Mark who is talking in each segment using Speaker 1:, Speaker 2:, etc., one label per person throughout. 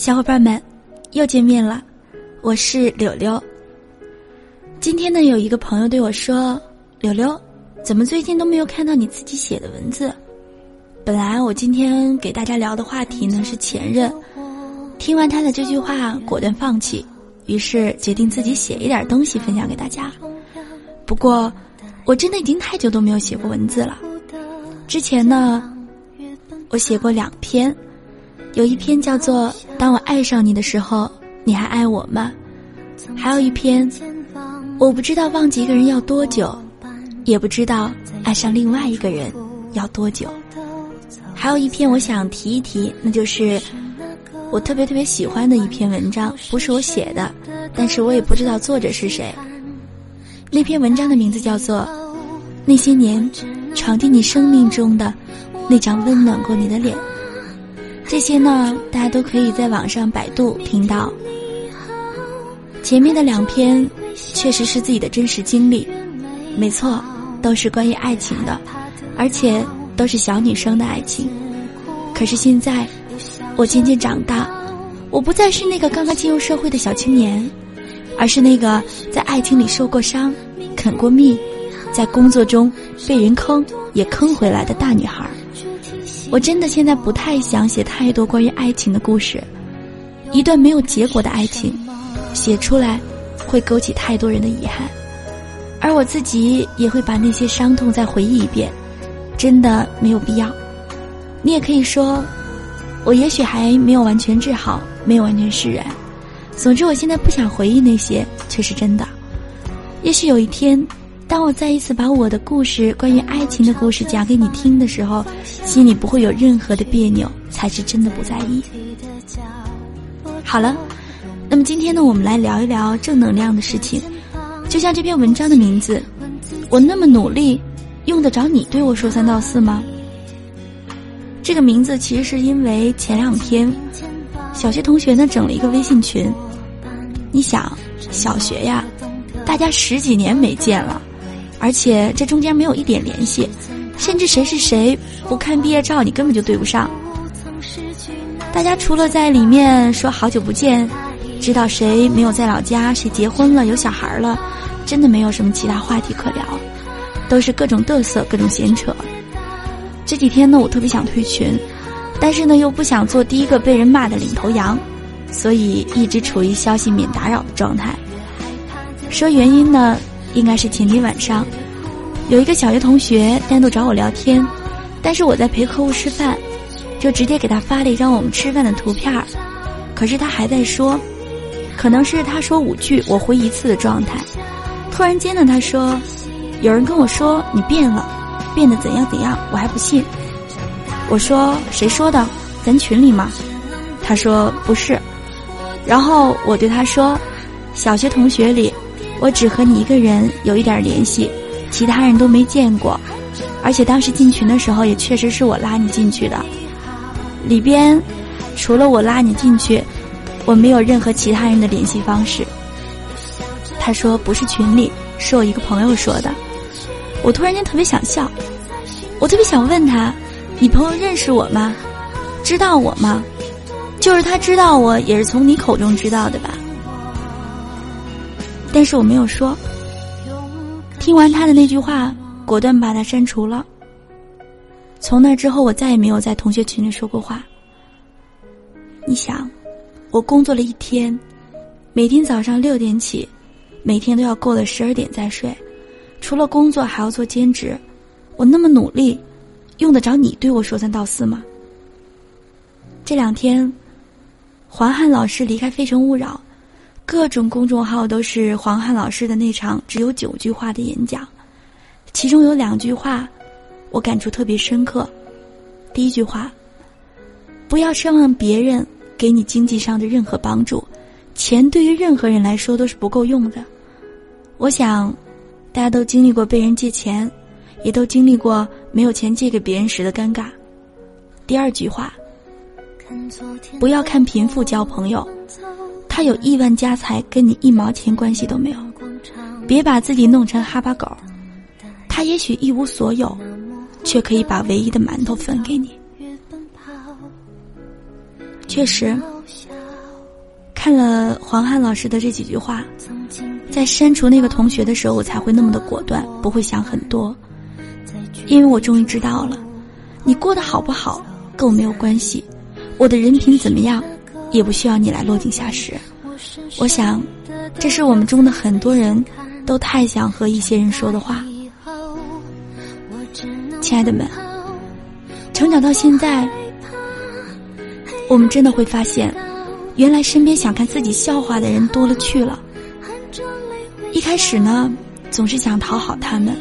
Speaker 1: 小伙伴们，又见面了，我是柳柳。今天呢，有一个朋友对我说：“柳柳，怎么最近都没有看到你自己写的文字？”本来我今天给大家聊的话题呢是前任，听完他的这句话，果断放弃，于是决定自己写一点东西分享给大家。不过，我真的已经太久都没有写过文字了。之前呢，我写过两篇。有一篇叫做《当我爱上你的时候，你还爱我吗》，还有一篇，我不知道忘记一个人要多久，也不知道爱上另外一个人要多久。还有一篇我想提一提，那就是我特别特别喜欢的一篇文章，不是我写的，但是我也不知道作者是谁。那篇文章的名字叫做《那些年闯进你生命中的那张温暖过你的脸》。这些呢，大家都可以在网上百度听到。前面的两篇确实是自己的真实经历，没错，都是关于爱情的，而且都是小女生的爱情。可是现在，我渐渐长大，我不再是那个刚刚进入社会的小青年，而是那个在爱情里受过伤、啃过蜜，在工作中被人坑也坑回来的大女孩。我真的现在不太想写太多关于爱情的故事，一段没有结果的爱情，写出来会勾起太多人的遗憾，而我自己也会把那些伤痛再回忆一遍，真的没有必要。你也可以说，我也许还没有完全治好，没有完全释然。总之，我现在不想回忆那些，却是真的。也许有一天。当我再一次把我的故事，关于爱情的故事讲给你听的时候，心里不会有任何的别扭，才是真的不在意。好了，那么今天呢，我们来聊一聊正能量的事情。就像这篇文章的名字，我那么努力，用得着你对我说三道四吗？这个名字其实是因为前两天，小学同学呢整了一个微信群。你想，小学呀，大家十几年没见了。而且这中间没有一点联系，甚至谁是谁不看毕业照，你根本就对不上。大家除了在里面说好久不见，知道谁没有在老家，谁结婚了有小孩了，真的没有什么其他话题可聊，都是各种嘚瑟，各种闲扯。这几天呢，我特别想退群，但是呢又不想做第一个被人骂的领头羊，所以一直处于消息免打扰的状态。说原因呢？应该是前天晚上，有一个小学同学单独找我聊天，但是我在陪客户吃饭，就直接给他发了一张我们吃饭的图片。可是他还在说，可能是他说五句我回一次的状态。突然间呢，他说，有人跟我说你变了，变得怎样怎样，我还不信。我说谁说的？咱群里吗？他说不是。然后我对他说，小学同学里。我只和你一个人有一点联系，其他人都没见过，而且当时进群的时候也确实是我拉你进去的。里边除了我拉你进去，我没有任何其他人的联系方式。他说不是群里，是我一个朋友说的。我突然间特别想笑，我特别想问他：你朋友认识我吗？知道我吗？就是他知道我，也是从你口中知道的吧？但是我没有说。听完他的那句话，果断把他删除了。从那之后，我再也没有在同学群里说过话。你想，我工作了一天，每天早上六点起，每天都要过了十二点再睡，除了工作还要做兼职，我那么努力，用得着你对我说三道四吗？这两天，黄汉老师离开《非诚勿扰》。各种公众号都是黄汉老师的那场只有九句话的演讲，其中有两句话，我感触特别深刻。第一句话：不要奢望别人给你经济上的任何帮助，钱对于任何人来说都是不够用的。我想，大家都经历过被人借钱，也都经历过没有钱借给别人时的尴尬。第二句话：不要看贫富交朋友。他有亿万家财，跟你一毛钱关系都没有。别把自己弄成哈巴狗。他也许一无所有，却可以把唯一的馒头分给你。确实，看了黄汉老师的这几句话，在删除那个同学的时候，我才会那么的果断，不会想很多，因为我终于知道了，你过得好不好跟我没有关系，我的人品怎么样，也不需要你来落井下石。我想，这是我们中的很多人都太想和一些人说的话。亲爱的们，成长到现在，我们真的会发现。原来身边想看自己笑话的人多了去了。一开始呢，总是想讨好他们，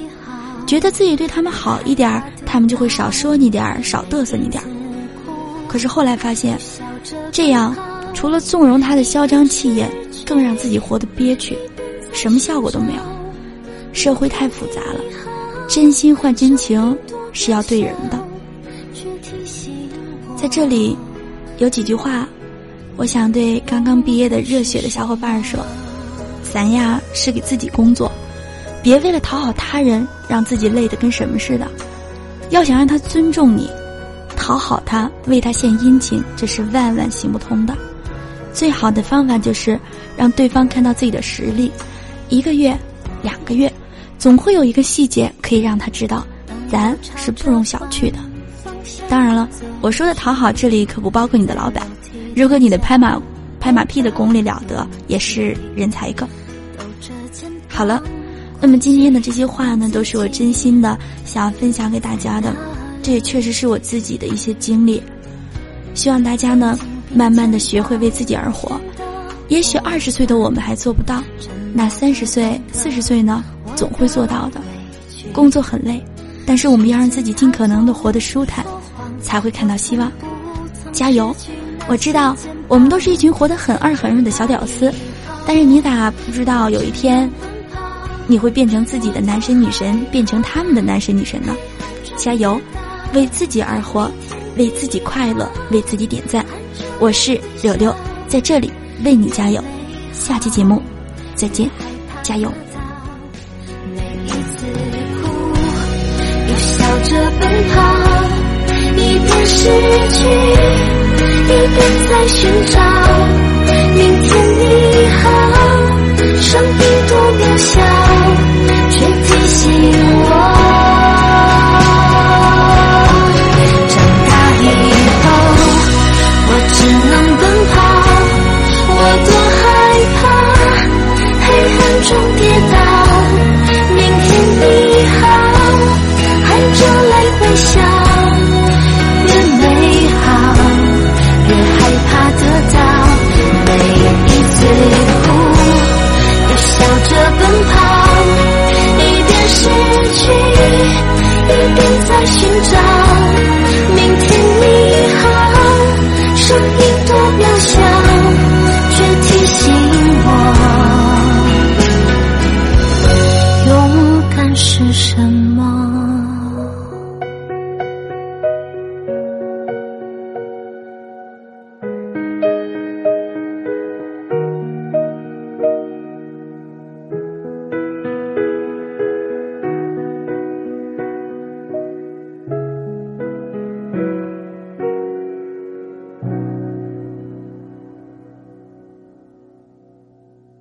Speaker 1: 觉得自己对他们好一点儿，他们就会少说你点儿，少嘚瑟你点儿。可是后来发现，这样除了纵容他的嚣张气焰，更让自己活得憋屈，什么效果都没有。社会太复杂了，真心换真情是要对人的。在这里，有几句话。我想对刚刚毕业的热血的小伙伴说：“咱呀是给自己工作，别为了讨好他人，让自己累得跟什么似的。要想让他尊重你，讨好他，为他献殷勤，这是万万行不通的。最好的方法就是让对方看到自己的实力。一个月、两个月，总会有一个细节可以让他知道，咱是不容小觑的。当然了，我说的讨好这里可不包括你的老板。”如果你的拍马拍马屁的功力了得，也是人才一个。好了，那么今天的这些话呢，都是我真心的想要分享给大家的，这也确实是我自己的一些经历。希望大家呢，慢慢的学会为自己而活。也许二十岁的我们还做不到，那三十岁、四十岁呢，总会做到的。工作很累，但是我们要让自己尽可能的活得舒坦，才会看到希望。加油！我知道，我们都是一群活得很二很二的小屌丝，但是你咋不知道有一天，你会变成自己的男神女神，变成他们的男神女神呢？加油，为自己而活，为自己快乐，为自己点赞。我是柳柳，在这里为你加油。下期节目再见，加油。每一次哭，又笑着奔跑，一边失去。一边在寻找渺小却提醒我勇敢是什么？